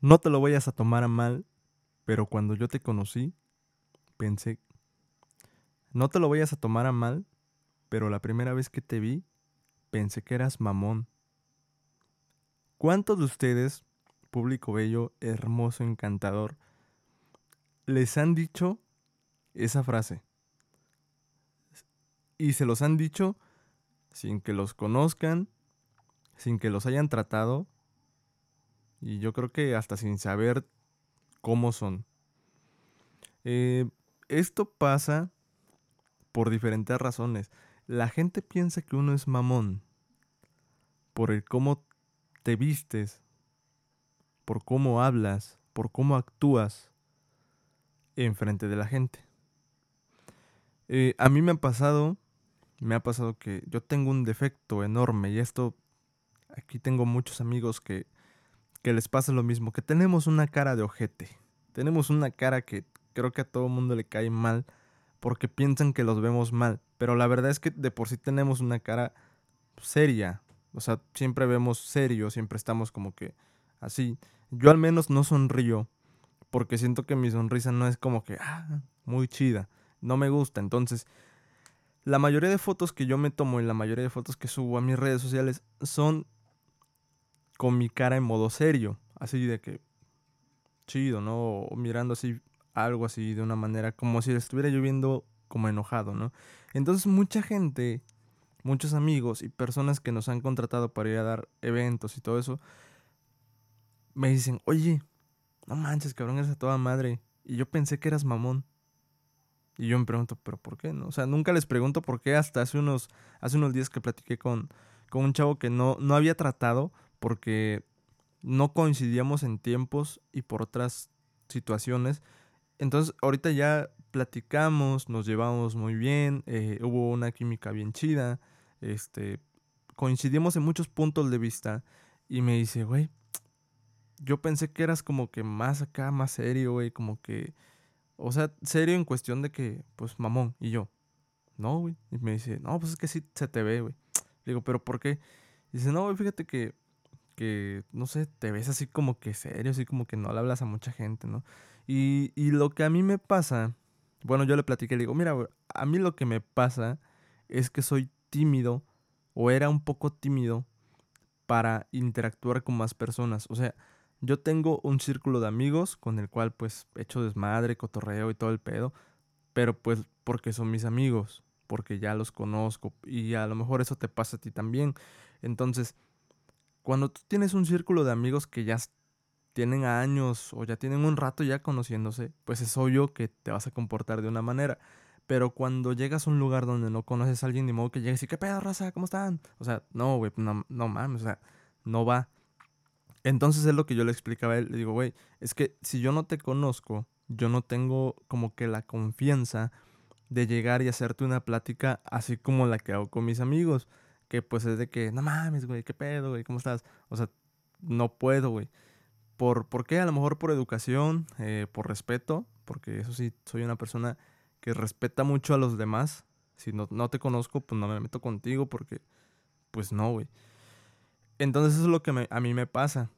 No te lo vayas a tomar a mal, pero cuando yo te conocí, pensé, no te lo vayas a tomar a mal, pero la primera vez que te vi, pensé que eras mamón. ¿Cuántos de ustedes, público bello, hermoso, encantador, les han dicho esa frase? Y se los han dicho sin que los conozcan, sin que los hayan tratado, y yo creo que hasta sin saber cómo son. Eh, esto pasa por diferentes razones. La gente piensa que uno es mamón por el cómo te vistes, por cómo hablas, por cómo actúas en frente de la gente. Eh, a mí me ha pasado, me ha pasado que yo tengo un defecto enorme y esto, aquí tengo muchos amigos que, que les pasa lo mismo, que tenemos una cara de ojete, tenemos una cara que creo que a todo mundo le cae mal porque piensan que los vemos mal, pero la verdad es que de por sí tenemos una cara seria, o sea, siempre vemos serio, siempre estamos como que así. Yo al menos no sonrío porque siento que mi sonrisa no es como que, ah, muy chida, no me gusta. Entonces, la mayoría de fotos que yo me tomo y la mayoría de fotos que subo a mis redes sociales son con mi cara en modo serio, así de que chido, ¿no? O mirando así algo así de una manera como si estuviera lloviendo como enojado, ¿no? Entonces mucha gente, muchos amigos y personas que nos han contratado para ir a dar eventos y todo eso, me dicen, oye, no manches, cabrón, eres a toda madre. Y yo pensé que eras mamón. Y yo me pregunto, ¿pero por qué? No? O sea, nunca les pregunto por qué hasta hace unos, hace unos días que platiqué con, con un chavo que no, no había tratado porque no coincidíamos en tiempos y por otras situaciones. Entonces, ahorita ya platicamos, nos llevamos muy bien, eh, hubo una química bien chida, este, coincidimos en muchos puntos de vista y me dice, güey, yo pensé que eras como que más acá, más serio, güey, como que, o sea, serio en cuestión de que, pues, mamón, y yo, no, güey, y me dice, no, pues es que sí se te ve, güey. Digo, pero ¿por qué? dice, no, güey, fíjate que que, no sé, te ves así como que serio, así como que no le hablas a mucha gente, ¿no? Y, y lo que a mí me pasa, bueno, yo le platiqué, le digo, mira, a mí lo que me pasa es que soy tímido o era un poco tímido para interactuar con más personas. O sea, yo tengo un círculo de amigos con el cual pues echo desmadre, cotorreo y todo el pedo, pero pues porque son mis amigos, porque ya los conozco y a lo mejor eso te pasa a ti también. Entonces, cuando tú tienes un círculo de amigos que ya tienen años o ya tienen un rato ya conociéndose, pues es obvio que te vas a comportar de una manera. Pero cuando llegas a un lugar donde no conoces a alguien, ni modo que llegues y ¿qué pedo, raza? ¿Cómo están? O sea, no, güey, no, no mames, o sea, no va. Entonces es lo que yo le explicaba a él. Le digo, güey, es que si yo no te conozco, yo no tengo como que la confianza de llegar y hacerte una plática así como la que hago con mis amigos que pues es de que, no mames, güey, ¿qué pedo, güey? ¿Cómo estás? O sea, no puedo, güey. ¿Por, ¿Por qué? A lo mejor por educación, eh, por respeto, porque eso sí, soy una persona que respeta mucho a los demás. Si no, no te conozco, pues no me meto contigo porque, pues no, güey. Entonces eso es lo que a mí me pasa.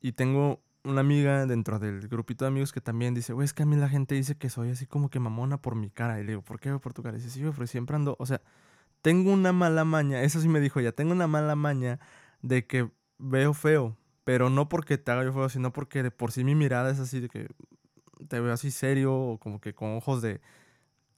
Y tengo una amiga dentro del grupito de amigos que también dice, güey, es que a mí la gente dice que soy así como que mamona por mi cara. Y le digo, ¿por qué por tu cara? Y dice, sí, güey, siempre ando, o sea, tengo una mala maña, eso sí me dijo ya, tengo una mala maña de que veo feo, pero no porque te haga yo feo, sino porque de por sí mi mirada es así de que te veo así serio o como que con ojos de,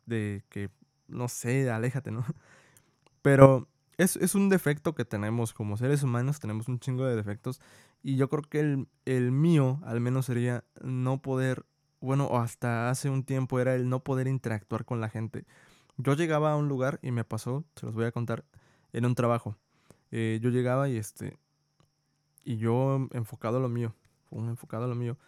de que, no sé, aléjate, ¿no? Pero es, es, un defecto que tenemos como seres humanos, tenemos un chingo de defectos y yo creo que el, el mío al menos sería no poder, bueno, hasta hace un tiempo era el no poder interactuar con la gente. Yo llegaba a un lugar y me pasó, se los voy a contar, en un trabajo. Eh, yo llegaba y este. Y yo enfocado a lo mío. Un enfocado a lo mío.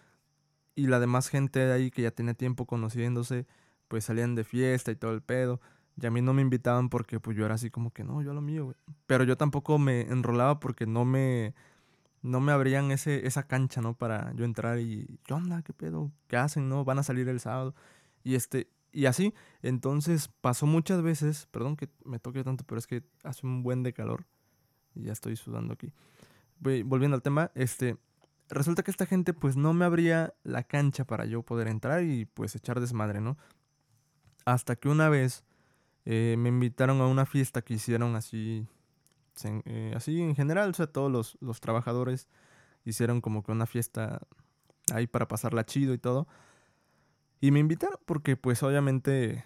Y la demás gente de ahí que ya tenía tiempo conociéndose, pues salían de fiesta y todo el pedo. Y a mí no me invitaban porque pues yo era así como que no, yo a lo mío, güey. Pero yo tampoco me enrolaba porque no me. No me abrían ese, esa cancha, ¿no? Para yo entrar y. ¿Qué onda? ¿Qué pedo? ¿Qué hacen? ¿No? Van a salir el sábado. Y este y así, entonces pasó muchas veces, perdón que me toque tanto, pero es que hace un buen de calor y ya estoy sudando aquí. Volviendo al tema, este, resulta que esta gente pues no me abría la cancha para yo poder entrar y pues echar desmadre, ¿no? Hasta que una vez eh, me invitaron a una fiesta que hicieron así, eh, así en general, o sea, todos los, los trabajadores hicieron como que una fiesta ahí para pasarla chido y todo. Y me invitaron porque pues obviamente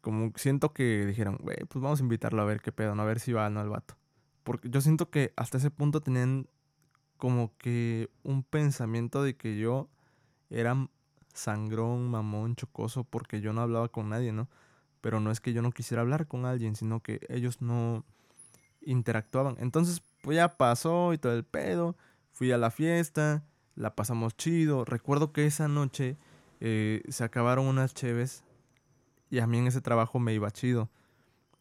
como siento que dijeron, güey, pues vamos a invitarlo a ver qué pedo, ¿no? a ver si va no el vato. Porque yo siento que hasta ese punto tenían como que un pensamiento de que yo era sangrón, mamón, chocoso, porque yo no hablaba con nadie, ¿no? Pero no es que yo no quisiera hablar con alguien, sino que ellos no interactuaban. Entonces, pues ya pasó y todo el pedo. Fui a la fiesta, la pasamos chido. Recuerdo que esa noche eh, se acabaron unas cheves y a mí en ese trabajo me iba chido.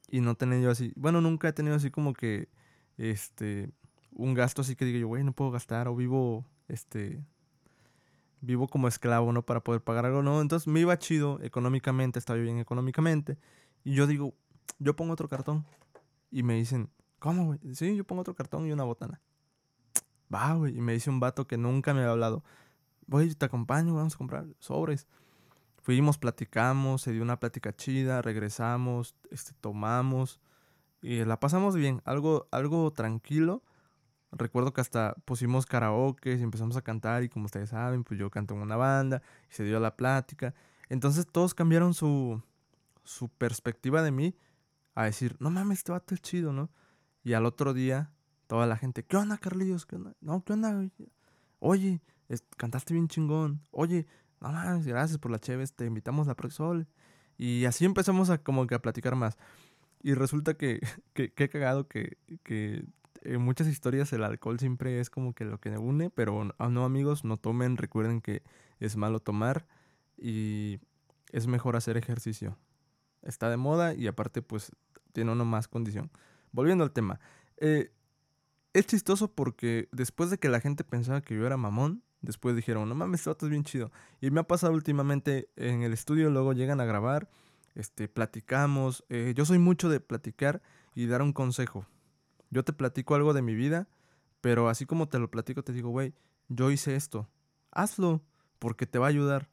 Y no tenía yo así, bueno, nunca he tenido así como que, este, un gasto así que diga yo, güey, no puedo gastar o vivo, este, vivo como esclavo, ¿no? Para poder pagar algo, ¿no? Entonces me iba chido económicamente, estaba bien económicamente. Y yo digo, yo pongo otro cartón. Y me dicen, ¿cómo, güey? Sí, yo pongo otro cartón y una botana. Va, güey. Y me dice un vato que nunca me había hablado. Güey, te acompaño, vamos a comprar sobres. Fuimos, platicamos, se dio una plática chida, regresamos, este, tomamos. Y la pasamos bien, algo, algo tranquilo Recuerdo que hasta pusimos karaoke y empezamos a cantar y como ustedes saben, pues yo canto en una banda y se dio la plática. Entonces todos cambiaron su, su perspectiva de mí a decir, no mames, este vato es chido, ¿no? Y al otro día, toda la gente, ¿qué onda, Carlillos? ¿Qué onda? No, ¿qué onda? Oye, cantaste bien chingón. Oye, no mames, gracias por la chévere, te invitamos a Proxol. Y así empezamos a como que a platicar más. Y resulta que, que, he cagado que, que en muchas historias el alcohol siempre es como que lo que une, pero no amigos, no tomen, recuerden que es malo tomar y es mejor hacer ejercicio. Está de moda y aparte pues tiene uno más condición. Volviendo al tema. Eh, es chistoso porque después de que la gente pensaba que yo era mamón, después dijeron, no mames, este es bien chido. Y me ha pasado últimamente en el estudio, luego llegan a grabar, este, platicamos. Eh, yo soy mucho de platicar y dar un consejo. Yo te platico algo de mi vida, pero así como te lo platico, te digo, güey, yo hice esto. Hazlo, porque te va a ayudar.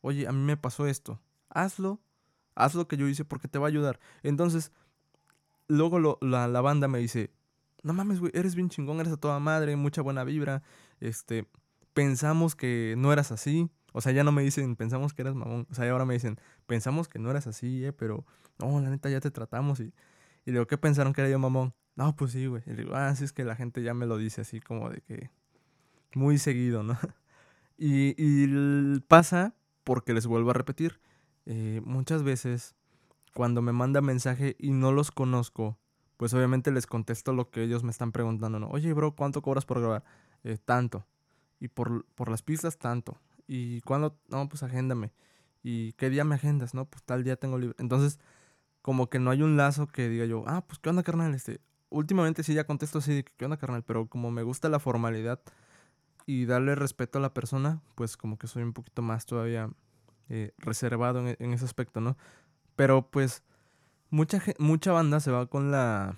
Oye, a mí me pasó esto. Hazlo. Haz lo que yo hice porque te va a ayudar. Entonces, luego la, la, banda me dice, no mames, güey, eres bien chingón, eres a toda madre, mucha buena vibra. Este, pensamos que no eras así. O sea, ya no me dicen, pensamos que eras mamón. O sea, ahora me dicen, pensamos que no eras así, eh, pero no, la neta ya te tratamos. Y, y digo, ¿qué pensaron que era yo mamón? No, pues sí, güey. Y digo, ah, sí es que la gente ya me lo dice así como de que muy seguido, ¿no? Y, y pasa porque les vuelvo a repetir. Eh, muchas veces cuando me manda mensaje y no los conozco, pues obviamente les contesto lo que ellos me están preguntando, ¿no? Oye, bro, ¿cuánto cobras por grabar? Eh, tanto. Y por, por las pistas, tanto. ¿Y cuándo? No, pues agéndame. ¿Y qué día me agendas? No, pues tal día tengo libre. Entonces, como que no hay un lazo que diga yo, ah, pues qué onda, carnal, este, últimamente sí ya contesto así, ¿qué onda, carnal? Pero como me gusta la formalidad y darle respeto a la persona, pues como que soy un poquito más todavía eh, reservado en, ese aspecto, ¿no? Pero pues mucha, mucha banda se va con la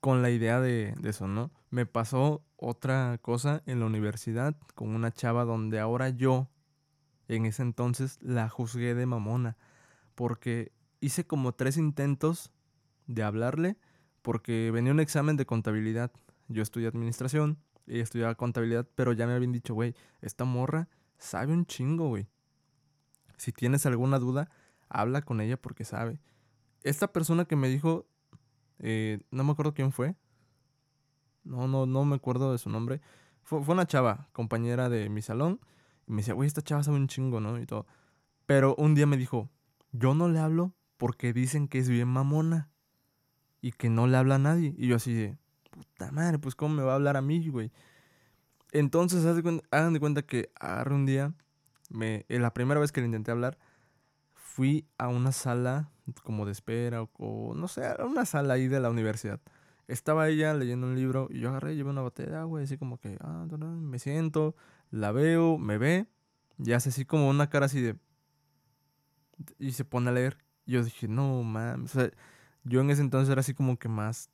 con la idea de, de, eso, ¿no? Me pasó otra cosa en la universidad con una chava donde ahora yo, en ese entonces, la juzgué de mamona. Porque hice como tres intentos de hablarle porque venía un examen de contabilidad. Yo estudié administración, ella estudiaba contabilidad, pero ya me habían dicho, güey, esta morra sabe un chingo, güey. Si tienes alguna duda, habla con ella porque sabe. Esta persona que me dijo, eh, no me acuerdo quién fue. No, no, no me acuerdo de su nombre. Fue, una chava, compañera de mi salón. Y me decía, güey, esta chava sabe un chingo, ¿no? Y todo. Pero un día me dijo, yo no le hablo porque dicen que es bien mamona y que no le habla a nadie. Y yo así de, puta madre, pues cómo me va a hablar a mí, güey. Entonces, hagan de cuenta que agarré un día, me, la primera vez que le intenté hablar, fui a una sala como de espera o, no sé, a una sala ahí de la universidad. Estaba ella leyendo un libro y yo agarré, llevé una botella de agua así como que, ah, me siento, la veo, me ve y hace así como una cara así de... Y se pone a leer. Y yo dije, no mames, o sea, yo en ese entonces era así como que más,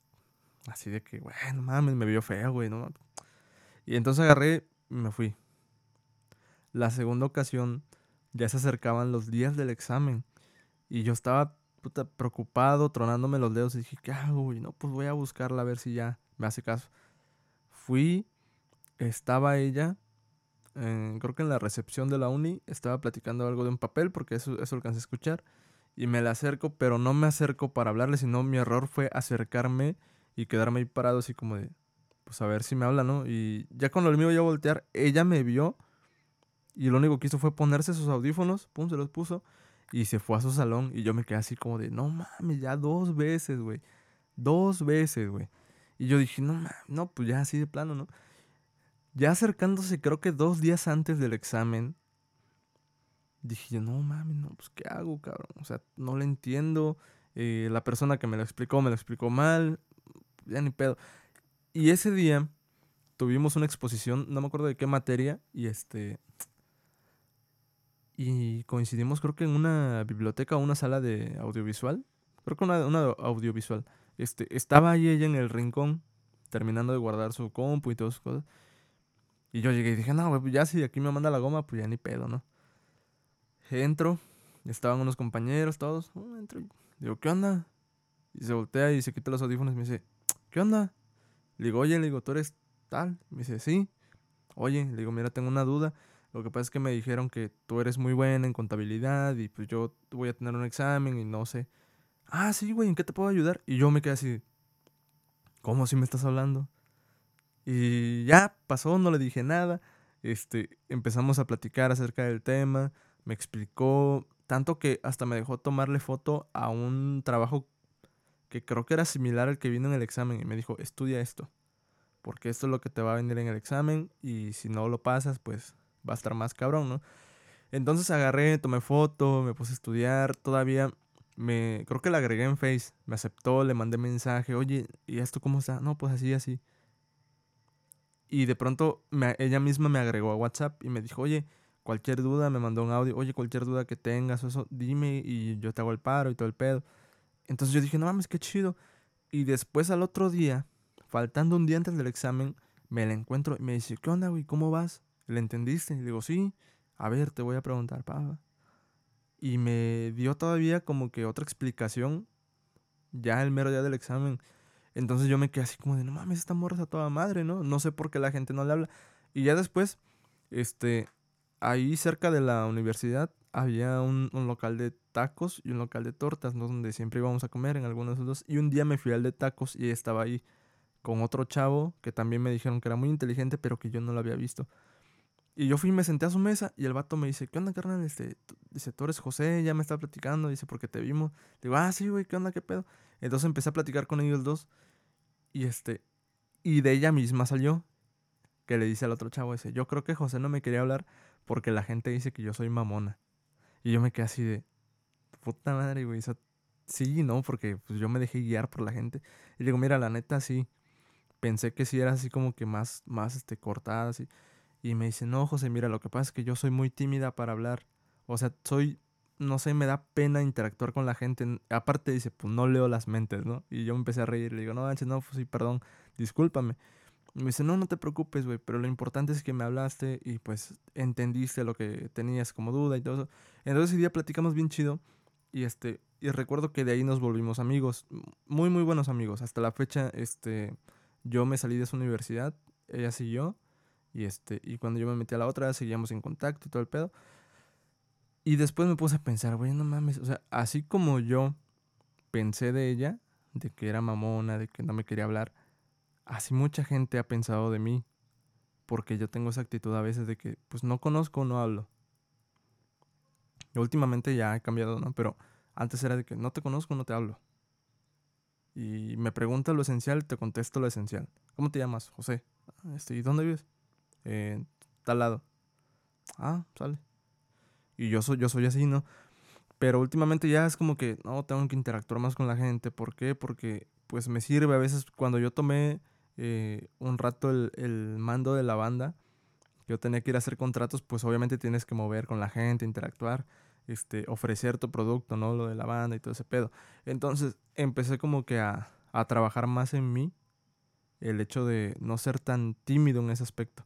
así de que, bueno, mames, me vio feo, güey, ¿no? Y entonces agarré, y me fui. La segunda ocasión ya se acercaban los días del examen y yo estaba puta, preocupado, tronándome los dedos y dije, ¿qué hago? Y no, pues voy a buscarla a ver si ya me hace caso. Fui, estaba ella, creo que en la recepción de la uni, estaba platicando algo de un papel porque eso, eso alcancé a escuchar y me la acerco, pero no me acerco para hablarle, sino mi error fue acercarme y quedarme ahí parado así como de, pues a ver si me habla, ¿no? Y ya cuando le iba a voltear, ella me vio y lo único que hizo fue ponerse sus audífonos, pum, se los puso y se fue a su salón y yo me quedé así como de, no mames, ya dos veces, güey. Dos veces, güey. Y yo dije, no mames, no, pues ya así de plano, ¿no? Ya acercándose, creo que dos días antes del examen, dije yo, no mames, no, pues ¿qué hago, cabrón? O sea, no le entiendo. Eh, la persona que me lo explicó, me lo explicó mal. Ya ni pedo. Y ese día tuvimos una exposición, no me acuerdo de qué materia, y este. Y coincidimos, creo que en una biblioteca o una sala de audiovisual. Creo que una, una audiovisual. Este, estaba ahí ella en el rincón, terminando de guardar su compu y todas sus cosas. Y yo llegué y dije, no, ya si aquí me manda la goma, pues ya ni pedo, ¿no? Entro, estaban unos compañeros, todos. Oh, entro, digo, ¿qué onda? Y se voltea y se quita los audífonos y me dice, ¿qué onda? Le digo, oye, le digo, ¿tú eres tal? Me dice, sí. Oye, le digo, mira, tengo una duda. Lo que pasa es que me dijeron que tú eres muy buena en contabilidad y pues yo voy a tener un examen y no sé. Ah, sí, güey, ¿en qué te puedo ayudar? Y yo me quedé así, ¿cómo si me estás hablando? Y ya pasó, no le dije nada. Este, empezamos a platicar acerca del tema me explicó tanto que hasta me dejó tomarle foto a un trabajo que creo que era similar al que vino en el examen y me dijo, estudia esto, porque esto es lo que te va a venir en el examen y si no lo pasas, pues va a estar más cabrón, ¿no? Entonces agarré, tomé foto, me puse a estudiar, todavía me, creo que la agregué en Face, me aceptó, le mandé mensaje, oye, ¿y esto cómo está? No, pues así, así. Y de pronto ella misma me agregó a WhatsApp y me dijo, oye, Cualquier duda me mandó un audio, oye, cualquier duda que tengas o eso, dime y yo te hago el paro y todo el pedo. Entonces yo dije, no mames, qué chido. Y después al otro día, faltando un día antes del examen, me la encuentro y me dice, ¿qué onda, güey? ¿Cómo vas? ¿Le entendiste? Y digo, sí. A ver, te voy a preguntar, pa. Y me dio todavía como que otra explicación ya el mero día del examen. Entonces yo me quedé así como de, no mames, esta morra a toda madre, ¿no? No sé por qué la gente no le habla. Y ya después, este, ahí cerca de la universidad había un, local de tacos y un local de tortas, ¿no? Donde siempre íbamos a comer en algunos de. Y un día me fui al de tacos y estaba ahí con otro chavo que también me dijeron que era muy inteligente, pero que yo no lo había visto. Y yo fui y me senté a su mesa y el vato me dice, ¿qué onda, carnal? Este, dice, tú eres José, ya me está platicando, dice, porque te vimos. Digo, ah, sí, güey, ¿qué onda, qué pedo? Entonces empecé a platicar con ellos dos y este, y de ella misma salió que le dice al otro chavo ese, yo creo que José no me quería hablar porque la gente dice que yo soy mamona. Y yo me quedé así de, puta madre, güey. sí, no, porque pues, yo me dejé guiar por la gente. Y digo, mira, la neta sí. Pensé que sí era así como que más, más este, cortada, así. Y me dice, no, José, mira, lo que pasa es que yo soy muy tímida para hablar. O sea, soy, no sé, me da pena interactuar con la gente. Aparte dice, pues no leo las mentes, ¿no? Y yo me empecé a reír. Le digo, no, no, pues sí, perdón, discúlpame me dice, no, no te preocupes, güey, pero lo importante es que me hablaste y pues entendiste lo que tenías como duda y todo eso. Entonces ese día platicamos bien chido y este, y recuerdo que de ahí nos volvimos amigos, muy, muy buenos amigos. Hasta la fecha, este, yo me salí de su universidad, ella siguió y este, y cuando yo me metí a la otra, seguíamos en contacto y todo el pedo. Y después me puse a pensar, güey, no mames, o sea, así como yo pensé de ella, de que era mamona, de que no me quería hablar, así mucha gente ha pensado de mí, porque yo tengo esa actitud a veces de que pues no conozco, no hablo. últimamente ya he cambiado, ¿no? Pero antes era de que no te conozco, no te hablo. Y me pregunta lo esencial, te contesto lo esencial. ¿Cómo te llamas? José. Este, ¿Y dónde vives? En tal lado. Ah, sale. Y yo soy, yo soy así, ¿no? Pero últimamente ya es como que no tengo que interactuar más con la gente. ¿Por qué? Porque pues me sirve a veces cuando yo tomé eh, un rato el, mando de la banda, yo tenía que ir a hacer contratos, pues obviamente tienes que mover con la gente, interactuar, este, ofrecer tu producto, ¿no? Lo de la banda y todo ese pedo. Entonces empecé como que a, a trabajar más en mí, el hecho de no ser tan tímido en ese aspecto.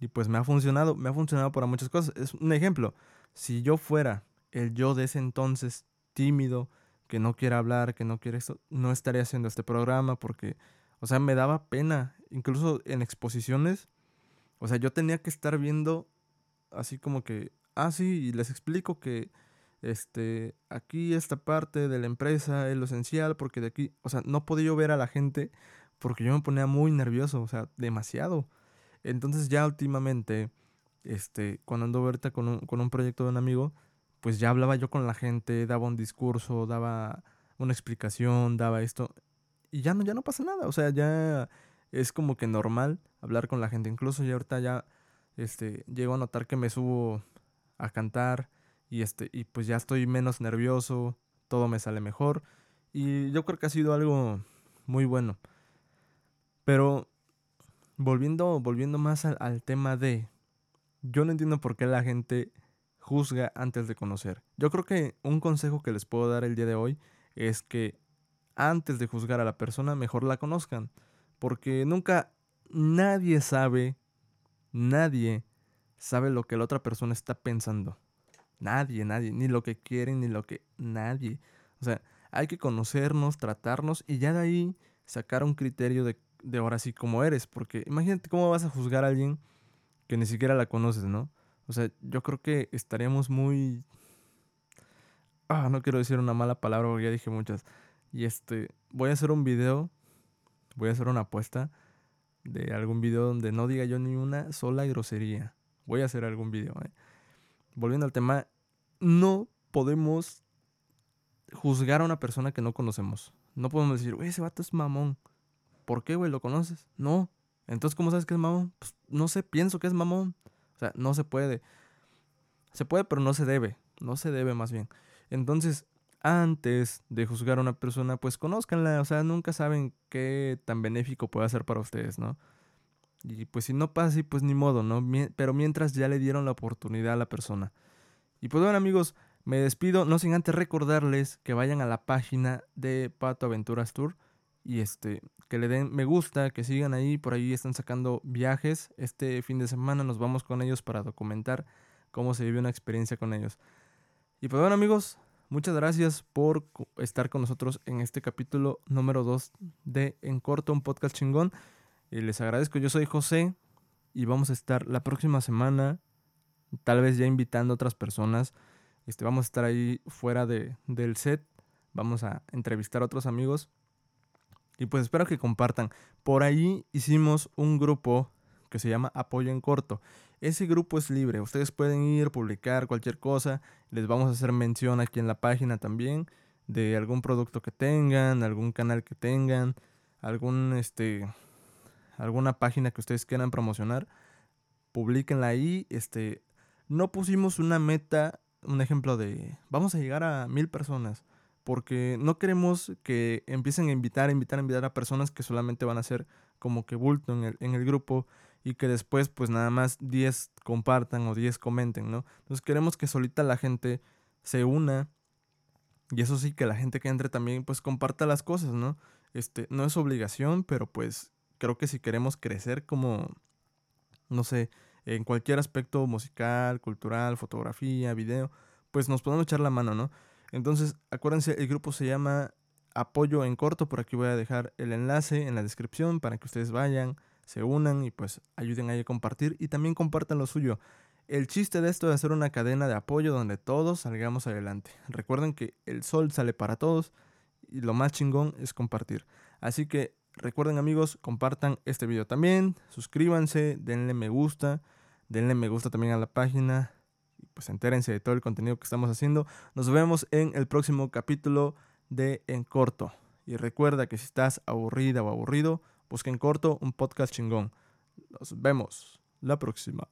Y pues me ha funcionado, me ha funcionado para muchas cosas. Es un ejemplo. Si yo fuera el yo de ese entonces tímido, que no quiere hablar, que no quiere esto, no estaría haciendo este programa porque, o sea, me daba pena, incluso en exposiciones, o sea, yo tenía que estar viendo así como que, ah, sí, y les explico que, este, aquí esta parte de la empresa es lo esencial porque de aquí, o sea, no podía yo ver a la gente porque yo me ponía muy nervioso, o sea, demasiado. Entonces ya últimamente, este, cuando ando ahorita con un, con un proyecto de un amigo, pues ya hablaba yo con la gente, daba un discurso, daba una explicación, daba esto. Y ya no, ya no pasa nada. O sea, ya es como que normal hablar con la gente. Incluso ya ahorita ya este, llego a notar que me subo a cantar y, este, y pues ya estoy menos nervioso, todo me sale mejor. Y yo creo que ha sido algo muy bueno. Pero volviendo, volviendo más al, al tema de... Yo no entiendo por qué la gente juzga antes de conocer. Yo creo que un consejo que les puedo dar el día de hoy es que antes de juzgar a la persona, mejor la conozcan. Porque nunca nadie sabe, nadie sabe lo que la otra persona está pensando. Nadie, nadie, ni lo que quieren, ni lo que nadie. O sea, hay que conocernos, tratarnos y ya de ahí sacar un criterio de, de ahora sí como eres. Porque imagínate cómo vas a juzgar a alguien que ni siquiera la conoces, ¿no? O sea, yo creo que estaríamos muy... Ah, no quiero decir una mala palabra ya dije muchas. Y este, voy a hacer un video, voy a hacer una apuesta de algún video donde no diga yo ni una sola grosería. Voy a hacer algún video. ¿eh? Volviendo al tema, no podemos juzgar a una persona que no conocemos. No podemos decir, güey, ese vato es mamón. ¿Por qué, güey? ¿Lo conoces? No. Entonces, ¿cómo sabes que es mamón? Pues no sé, pienso que es mamón. O sea, no se puede. Se puede, pero no se debe. No se debe más bien. Entonces, antes de juzgar a una persona, pues conózcanla. O sea, nunca saben qué tan benéfico puede ser para ustedes, ¿no? Y pues si no pasa así, pues ni modo, ¿no? Pero mientras ya le dieron la oportunidad a la persona. Y pues bueno, amigos, me despido, no sin antes recordarles que vayan a la página de Pato Aventuras Tour y este que le den me gusta, que sigan ahí, por ahí están sacando viajes. Este fin de semana nos vamos con ellos para documentar cómo se vive una experiencia con ellos. Y pues bueno amigos, muchas gracias por estar con nosotros en este capítulo número 2 de En Corto, un podcast chingón. Y les agradezco, yo soy José y vamos a estar la próxima semana, tal vez ya invitando a otras personas. Este, vamos a estar ahí fuera de, del set, vamos a entrevistar a otros amigos y pues espero que compartan. Por ahí hicimos un grupo que se llama Apoyo en Corto. Ese grupo es libre. Ustedes pueden ir, publicar cualquier cosa. Les vamos a hacer mención aquí en la página también de algún producto que tengan, algún canal que tengan, algún este alguna página que ustedes quieran promocionar. Publíquenla ahí. Este, no pusimos una meta, un ejemplo de vamos a llegar a mil personas porque no queremos que empiecen a invitar, invitar, invitar a personas que solamente van a ser como que bulto en el, en el grupo y que después pues nada más 10 compartan o 10 comenten, ¿no? Entonces queremos que solita la gente se una y eso sí, que la gente que entre también pues comparta las cosas, ¿no? Este, no es obligación, pero pues creo que si queremos crecer como, no sé, en cualquier aspecto musical, cultural, fotografía, video, pues nos podemos echar la mano, ¿no? Entonces, acuérdense, el grupo se llama Apoyo en Corto. Por aquí voy a dejar el enlace en la descripción para que ustedes vayan, se unan y pues ayuden ahí a compartir y también compartan lo suyo. El chiste de esto es hacer una cadena de apoyo donde todos salgamos adelante. Recuerden que el sol sale para todos y lo más chingón es compartir. Así que recuerden amigos, compartan este video también, suscríbanse, denle me gusta, denle me gusta también a la página, pues entérense de todo el contenido que estamos haciendo. Nos vemos en el próximo capítulo de En Corto. Y recuerda que si estás aburrida o aburrido, busca En Corto un podcast chingón. Nos vemos la próxima.